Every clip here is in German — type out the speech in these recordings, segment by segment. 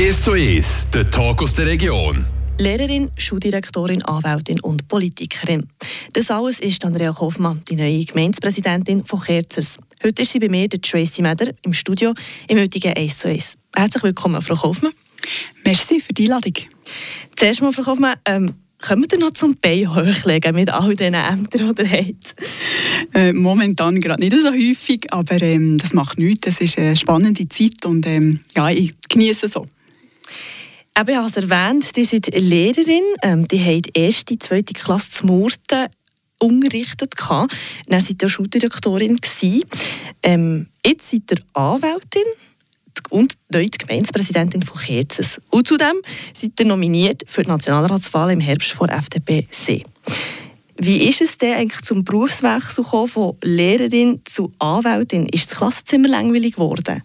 1 zu 1, der Talk aus der Region. Lehrerin, Schuldirektorin, Anwältin und Politikerin. Das alles ist Andrea Kaufmann, die neue Gemeindepräsidentin von Kerzers. Heute ist sie bei mir, der Tracy Meder, im Studio im heutigen 1 zu 1. Herzlich willkommen, Frau Kaufmann. Merci für die Einladung. Zuerst mal, Frau Kaufmann, ähm, Kommen wir noch zum Bein hochlegen mit all diesen Ämtern, die ihr habt? Äh, momentan gerade nicht so häufig, aber ähm, das macht nichts. Das ist eine spannende Zeit und ähm, ja, ich genieße es so. Eben, ich habe es erwähnt, ihr seid Lehrerin, ähm, die haben die erste, zweite Klasse zu Murten unterrichtet. Dann seid ihr Schuldirektorin. Ähm, jetzt seid ihr Anwältin und neu die Gemeindepräsidentin von Kerzes. Und zudem seid ihr nominiert für die Nationalratswahl im Herbst vor FDP C. Wie ist es denn eigentlich zum Berufswechsel von Lehrerin zu Anwältin? Ist das Klassenzimmer langweilig geworden?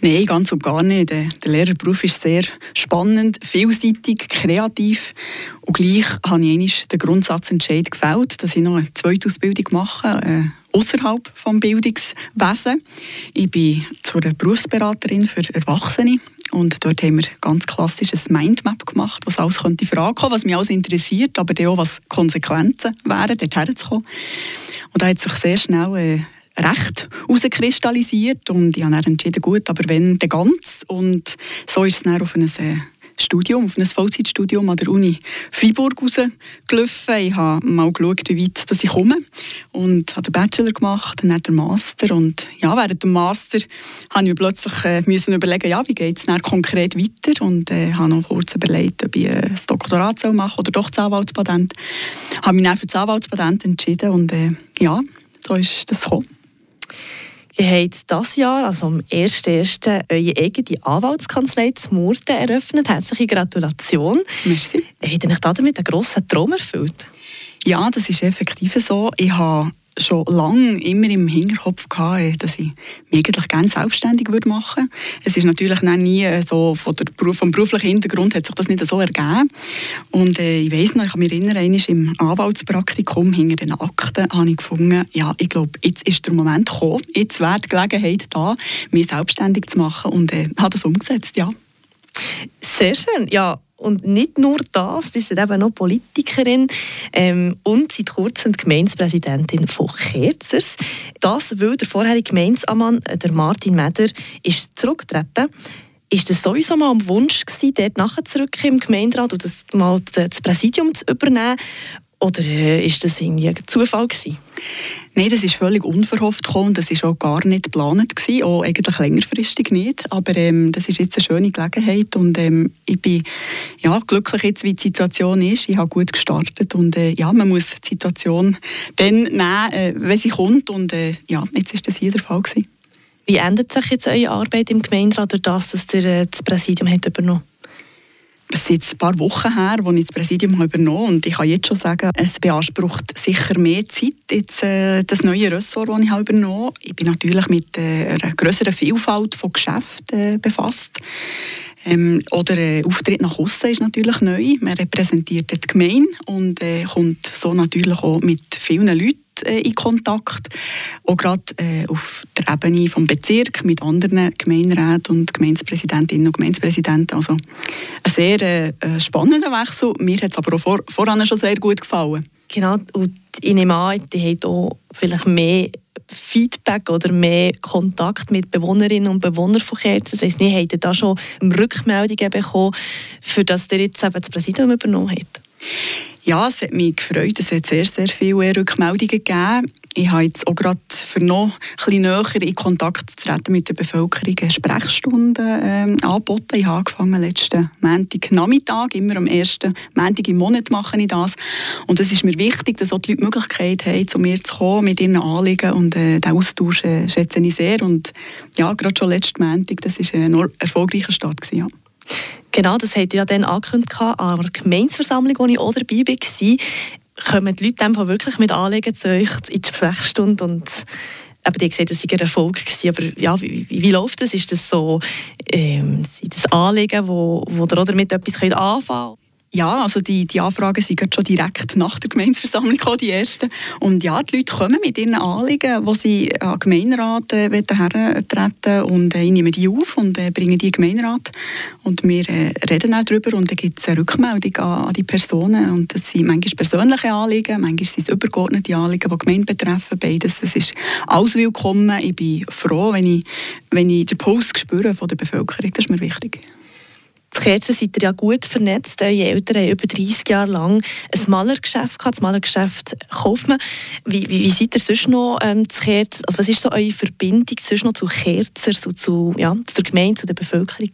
Nein, ganz und gar nicht. Der Lehrerberuf ist sehr spannend, vielseitig, kreativ. Und gleich habe ich den Grundsatzentscheid gefällt, dass ich noch eine zweite Ausbildung mache, äh, außerhalb des Bildungswesens. Ich bin zur Berufsberaterin für Erwachsene und dort haben wir ganz klassisches Mindmap gemacht, was alles könnte fragen, was mich alles interessiert, aber auch was Konsequenzen wären, dort herzukommen. Und da hat sich sehr schnell äh, recht herauskristallisiert und ich habe dann entschieden, gut, aber wenn, dann ganz. Und so ist es dann auf ein äh, Studium, auf ein Vollzeitstudium an der Uni Freiburg rausgelaufen. Ich habe mal geschaut, wie weit dass ich komme und habe den Bachelor gemacht, dann den Master und ja, während dem Master habe ich mir plötzlich äh, müssen überlegen, ja, wie geht es konkret weiter und äh, habe noch kurz überlegt, ob ich äh, das Doktorat soll machen oder doch das Anwaltspatent. Ich habe mich dann für das Anwaltspatent entschieden und äh, ja, so ist das gekommen. Ihr habt dieses Jahr, also am 1.1., eure eigene Anwaltskanzlei zu Murten eröffnet. Herzliche Gratulation. Merci. Habt ihr euch damit einen grossen Traum erfüllt? Ja, das ist effektiv so. Ich habe schon lange immer im Hinterkopf gehabt, dass ich mich eigentlich gerne selbstständig machen würde. Es ist natürlich nie äh, so, von der, vom beruflichen Hintergrund hat sich das nicht so ergeben. Und äh, ich weiss noch, ich kann mich erinnern, einmal im Anwaltspraktikum hinter den Akten habe ich gefunden, ja, ich glaube, jetzt ist der Moment gekommen, jetzt wäre die Gelegenheit da, mich selbstständig zu machen und äh, habe das umgesetzt, ja. Sehr schön, ja. Und nicht nur das, sie ist eben noch Politikerin ähm, und seit kurzem die Gemeindepräsidentin von Kerzers. Das, weil der vorherige Gemeindeammann, äh, der Martin Meder, ist zurückgetreten. Ist das sowieso mal ein Wunsch gewesen, dort nachher zurück im Gemeinderat und das, mal das Präsidium zu übernehmen? Oder äh, ist das irgendwie ein Zufall gewesen? Nein, das ist völlig unverhofft gekommen. Das war auch gar nicht geplant gewesen, auch eigentlich längerfristig nicht. Aber ähm, das ist jetzt eine schöne Gelegenheit und ähm, ich bin ja, glücklich jetzt, wie die Situation ist. Ich habe gut gestartet und äh, ja, man muss die Situation dann nehmen, äh, wenn sie kommt und äh, ja, jetzt ist das hier der Fall gewesen. Wie ändert sich jetzt eure Arbeit im Gemeinderat durch das, dass ihr äh, das Präsidium habt übernommen? Es ist jetzt ein paar Wochen her, als ich das Präsidium übernommen habe. Und ich kann jetzt schon sagen, es beansprucht sicher mehr Zeit, jetzt, äh, das neue Ressort, das ich habe übernommen habe. Ich bin natürlich mit äh, einer größeren Vielfalt von Geschäften äh, befasst. Ähm, oder äh, Auftritt nach außen ist natürlich neu. Man repräsentiert die Gemeinde und äh, kommt so natürlich auch mit vielen Leuten äh, in Kontakt. Auch gerade äh, auf der Ebene vom Bezirk mit anderen Gemeinderäten und Gemeindepräsidentinnen und Gemeindepräsidenten. Also ein sehr äh, spannender Wechsel. Mir hat es aber auch vor, voran schon sehr gut gefallen. Genau, und ich nehme an, die haben auch vielleicht mehr Feedback oder mehr Kontakt mit Bewohnerinnen und Bewohnern von Kerzen? Ich weiss nicht, habt ihr da schon Rückmeldungen bekommen, für das ihr jetzt eben das Präsidium übernommen habt? Ja, es hat mich gefreut. Es hat sehr, sehr viele Rückmeldungen gegeben. Ich habe jetzt auch gerade für noch ein näher in Kontakt zu treten mit der Bevölkerung eine Sprechstunde ähm, angeboten. Ich habe angefangen letzten Montag Nachmittag, immer am ersten Montag im Monat mache ich das. Und es ist mir wichtig, dass auch die Leute die Möglichkeit haben, zu mir zu kommen mit ihren Anliegen und äh, den Austausch äh, schätze ich sehr. Und ja, gerade schon letzten Montag, das war ein erfolgreicher Start. Gewesen, ja. Genau, das ihr ja dann angekündigt an der Gemeinsversammlung, wo ich auch dabei war. Kommen die Leute einfach wirklich mit Anliegen zu euch in die Sprechstunde und eben, die gesagt, das sei ein Erfolg gewesen. Aber ja, wie, wie, wie läuft das? Ist das so, ähm, das Anliegen, wo, wo ihr damit etwas anfangen könnt? Ja, also die, die Anfragen sind schon direkt nach der Gemeinsversammlung gekommen, die ersten. Und ja, die Leute kommen mit ihren Anliegen, wo sie an den Gemeinderat äh, hertreten und äh, nehmen die auf und äh, bringen die in den Gemeinderat. Und wir äh, reden auch darüber und dann gibt es eine Rückmeldung an, an, die Personen. Und das sind manchmal persönliche Anliegen, manchmal sind es übergeordnete Anliegen, die Gemeinde betreffen. Beides, das ist alles willkommen. Ich bin froh, wenn ich, wenn ich den Puls spüre von der Bevölkerung. Das ist mir wichtig. Kerzen seid ihr ja gut vernetzt. Eure Eltern haben über 30 Jahre lang ein Malergeschäft gehabt. Das Malergeschäft kauft man. Wie, wie, wie seid ihr sonst noch ähm, zu Kerzen? Also was ist so eure Verbindung sonst noch zu Kerzers und zu, ja, zur Gemeinde, zu der Bevölkerung?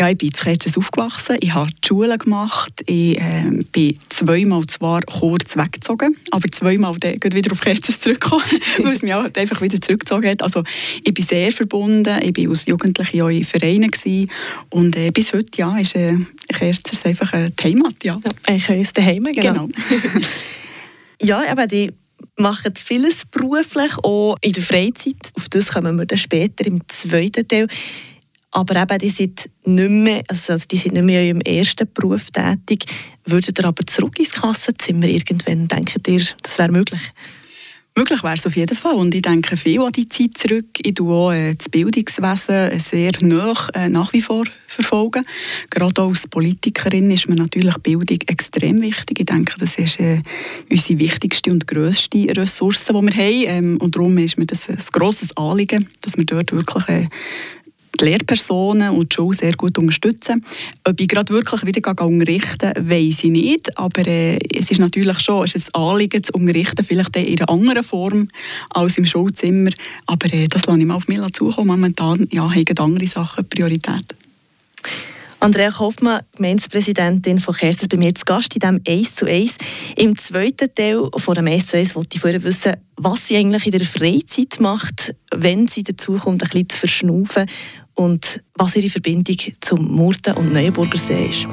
Ja, ich bin in Kerzers aufgewachsen, ich habe die Schule gemacht, ich äh, bin zweimal zwar kurz weggezogen, aber zweimal dann wieder auf Kerzers zurückgekommen, weil es mich auch einfach wieder zurückgezogen hat. Also ich bin sehr verbunden, ich war als Jugendliche auch in Vereinen gewesen, und äh, bis heute ja, ist äh, Kerzers einfach eine Heimat. Ja. Ja, eigentlich ist daheim, genau. genau. ja, aber die machen vieles beruflich, auch in der Freizeit. Auf das kommen wir dann später im zweiten Teil. Aber eben, die sind nicht mehr, also die sind nicht mehr in ihrem ersten Beruf tätig. Würdet ihr aber zurück ins Klassenzimmer irgendwann? Denkt ihr, das wäre möglich? Möglich wäre es auf jeden Fall. Und ich denke viel an die Zeit zurück. Ich tue auch äh, das Bildungswesen sehr nah, äh, nach wie vor verfolgen. Gerade als Politikerin ist mir natürlich Bildung extrem wichtig. Ich denke, das ist äh, unsere wichtigste und grösste Ressource, die wir haben. Ähm, und darum ist mir das ein grosses Anliegen, dass wir dort wirklich äh, die Lehrpersonen und die Schule sehr gut unterstützen. Ob ich gerade wirklich wieder unterrichten weiß ich nicht, aber äh, es ist natürlich schon es ist ein Anliegen zu unterrichten, vielleicht in einer anderen Form als im Schulzimmer, aber äh, das lasse ich mal auf mich zukommen. Momentan ja, haben andere Sachen Priorität. Andrea Kaufmann, Gemeindepräsidentin von Kerstes, bei mir zu Gast in diesem 1 zu 1. Im zweiten Teil von dem 1 zu 1 wollte ich vorher wissen, was sie eigentlich in der Freizeit macht, wenn sie dazu kommt, ein bisschen zu verschnaufen und was ihre Verbindung zum Murten und Neuenburger See ist.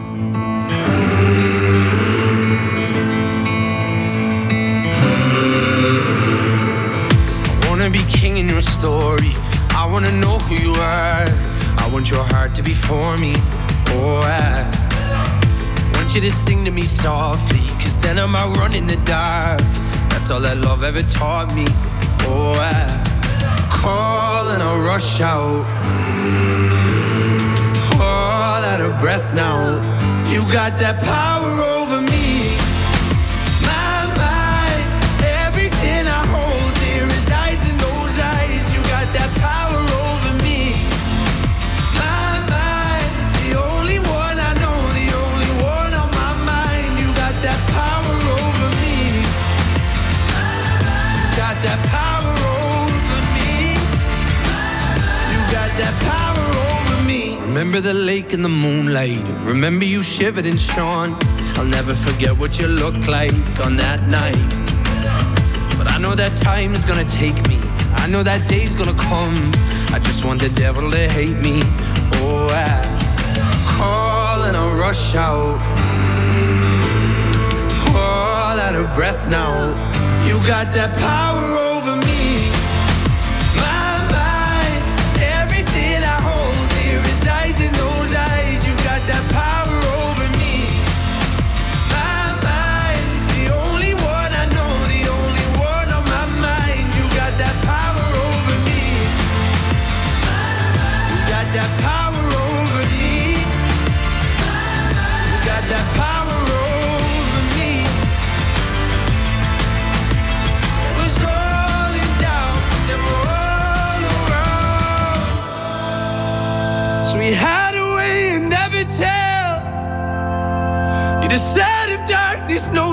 be king in your story. I wanna know who you are. I want your heart to be for me. Oh, I want you to sing to me softly. Cause then I'm out running the dark. That's all that love ever taught me. Oh, I call and I rush out. Mm. All out of breath now. You got that power oh. Remember the lake in the moonlight. Remember you shivered and shone. I'll never forget what you looked like on that night. But I know that time is gonna take me. I know that day's gonna come. I just want the devil to hate me. Oh, I call and I rush out. Mm, All out of breath now. You got that power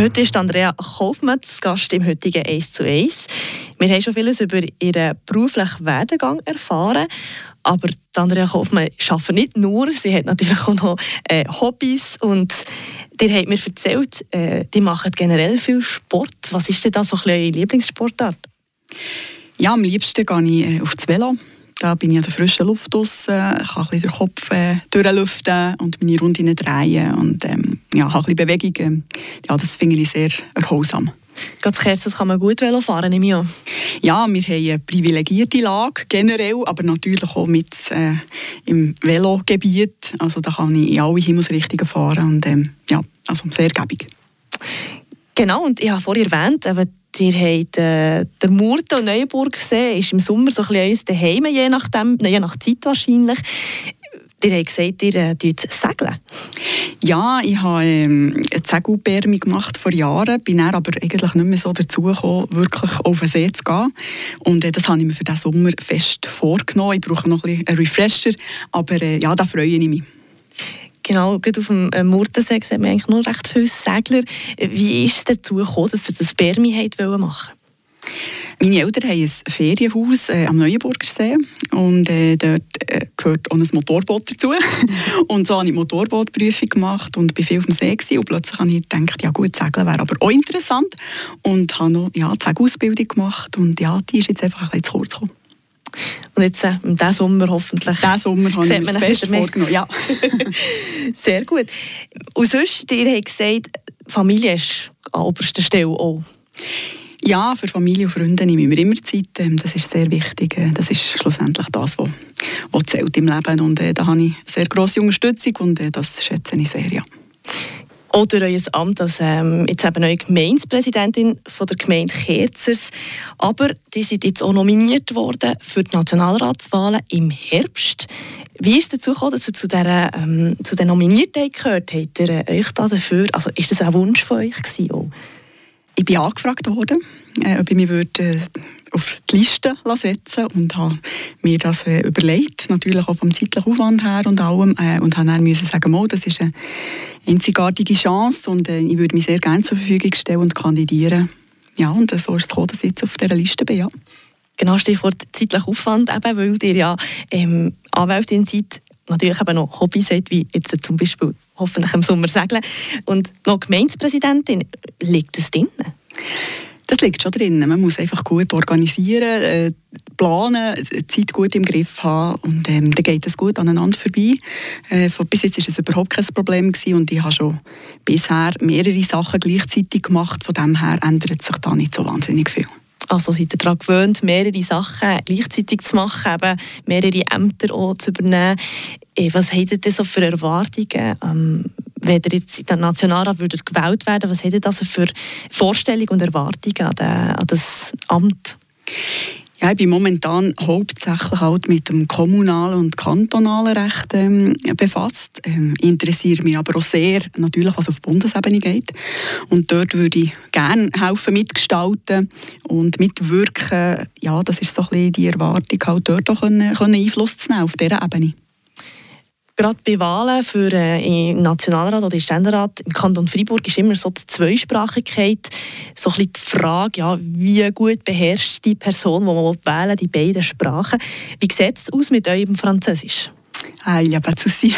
Heute ist Andrea Kaufmann zu Gast im heutigen 1 zu 1. Wir haben schon vieles über ihren beruflichen Werdegang erfahren. Aber Andrea Kaufmann arbeitet nicht nur, sie hat natürlich auch noch äh, Hobbys und ihr habt mir erzählt, äh, die machen generell viel Sport. Was ist denn da so ein eure Lieblingssportart? Ja, am liebsten gehe ich äh, auf das Velo. Da bin ich an der frischen Luft draussen, kann ein bisschen den Kopf äh, durchlüften und meine Runden drehen und ähm, ja, habe ein bisschen Bewegung. Ja, das finde ich sehr erholsam. Ganz Kerz, das kann man gut Velo fahren, nehme ich an. Ja, wir haben eine privilegierte Lage generell, aber natürlich auch mit äh, im Velogebiet. Also da kann ich in alle Himmelsrichtungen fahren und ähm, ja, also sehr gäbig. Genau, und ich habe vorhin erwähnt, eben, ihr habt äh, der Murten und Neuenburg gesehen, ist im Sommer so ein bisschen daheim, je, nachdem, je nach Zeit wahrscheinlich. Ihr habt gesagt, ihr äh, segeln. Ja, ich habe ähm, eine Segelpermi gemacht vor Jahren, bin dann aber eigentlich nicht mehr so dazu gekommen, wirklich auf den See zu gehen. Und äh, das habe ich mir für diesen Sommer fest vorgenommen. Ich brauche noch ein bisschen einen Refresher, aber äh, ja, da freue ich mich. Genau, auf dem äh, Murtensee sehen wir eigentlich nur recht viele Segler. Wie ist es dazu gekommen, dass ihr das Permi machen wollt? Meine Eltern haben ein Ferienhaus äh, am Neuenburger See und äh, dort äh, gehört auch ein Motorboot dazu. und so habe ich die Motorbootprüfung gemacht und bin viel auf dem See gewesen. und plötzlich habe ich gedacht, ja gut, Segeln wäre aber auch interessant und habe noch ja, die Segelausbildung gemacht und ja, die ist jetzt einfach ein bisschen zu kurz gekommen. Und jetzt äh, in diesem Sommer hoffentlich. Diesen Sommer habe ich mir fest vorgenommen, ja. Sehr gut. Und sonst, ihr habt gesagt, Familie ist an oberster Stelle auch. Ja, für Familie und Freunde nehme ich mir immer Zeit. Ähm, das ist sehr wichtig. Äh, das ist schlussendlich das, was, was zählt im Leben. Und äh, da habe ich sehr grosse Unterstützung und äh, das schätze ich sehr, ja. Oder euer Amt als ähm, jetzt eben neue Gemeindepräsidentin von der Gemeinde Kerzers. Aber die sind jetzt auch nominiert worden für die Nationalratswahlen im Herbst. Wie ist es dazu gekommen, dass ihr zu dieser, ähm, zu der Nominiertheit gehört? Habt ihr äh, euch da dafür, also ist das ein Wunsch von euch gewesen? Auch? Ich bin angefragt worden, äh, ob ich mich würde, äh, auf die Liste setzen und habe mir das äh, überlegt, natürlich auch vom zeitlichen Aufwand her und allem, äh, und habe dann müssen sagen, oh, das ist eine einzigartige Chance und äh, ich würde mich sehr gerne zur Verfügung stellen und kandidieren. Ja, und so ist es gekommen, dass ich jetzt auf dieser Liste bin, ja. Genau, Stichwort zeitlicher Aufwand, eben, weil ihr ja ähm, Anwältin seid, natürlich eben noch Hobbys hat, wie jetzt zum Beispiel hoffentlich im Sommer segeln. Und noch Gemeindepräsidentin, liegt das drin? Das liegt schon drin. Man muss einfach gut organisieren, äh, planen, Zeit gut im Griff haben und ähm, dann geht es gut aneinander vorbei. Äh, bis jetzt war es überhaupt kein Problem gewesen und ich habe schon bisher mehrere Sachen gleichzeitig gemacht. Von dem her ändert sich da nicht so wahnsinnig viel. Also seid ihr daran gewöhnt, mehrere Sachen gleichzeitig zu machen, eben mehrere Ämter auch zu übernehmen. Was habt ihr denn so für Erwartungen, ähm, wenn ihr jetzt in den Nationalrat würdet gewählt werden was habt ihr also für Vorstellungen und Erwartungen an, den, an das Amt? Ja, ich bin momentan hauptsächlich halt mit dem kommunalen und kantonalen Recht ähm, befasst. Ähm, interessiere mich aber auch sehr, natürlich, was auf Bundesebene geht. Und dort würde ich gerne helfen mitgestalten und mitwirken. Ja, das ist so ein bisschen die Erwartung, halt dort auch können, können Einfluss zu nehmen auf dieser Ebene gerade bei Wahlen für äh, Nationalrat oder im Ständerat im Kanton Freiburg ist immer so die Zweisprachigkeit so ein die Frage, ja, wie gut beherrscht die Person, die man wählen die beiden Sprachen. Wie sieht es aus mit eurem Französisch? Ah, il n'y a pas de souci.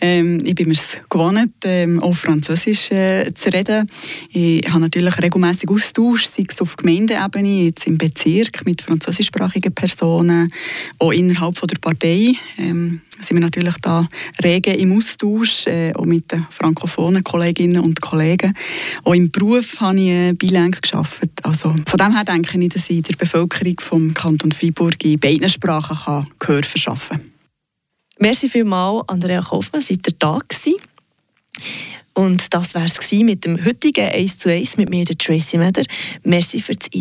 ähm, ich bin mir gewohnt, ähm, auch Französisch äh, zu reden. Ich habe natürlich regelmäßig Austausch, sei es auf Gemeindeebene, jetzt im Bezirk mit französischsprachigen Personen, auch innerhalb von der Partei. Ähm, sind wir natürlich da rege im Austausch, äh, auch mit den frankophonen Kolleginnen und Kollegen. Auch im Beruf habe ich äh, bilang gearbeitet. Also von dem her denke ich, dass ich der Bevölkerung vom Kanton Freiburg in beiden Sprachen kann Gehör verschaffen kann. Merci vielmals, Andrea Kaufmann, seid ihr da gewesen. Und das war es mit dem heutigen 1 zu 1 mit mir, der Tracy Meder. Merci fürs Einschalten.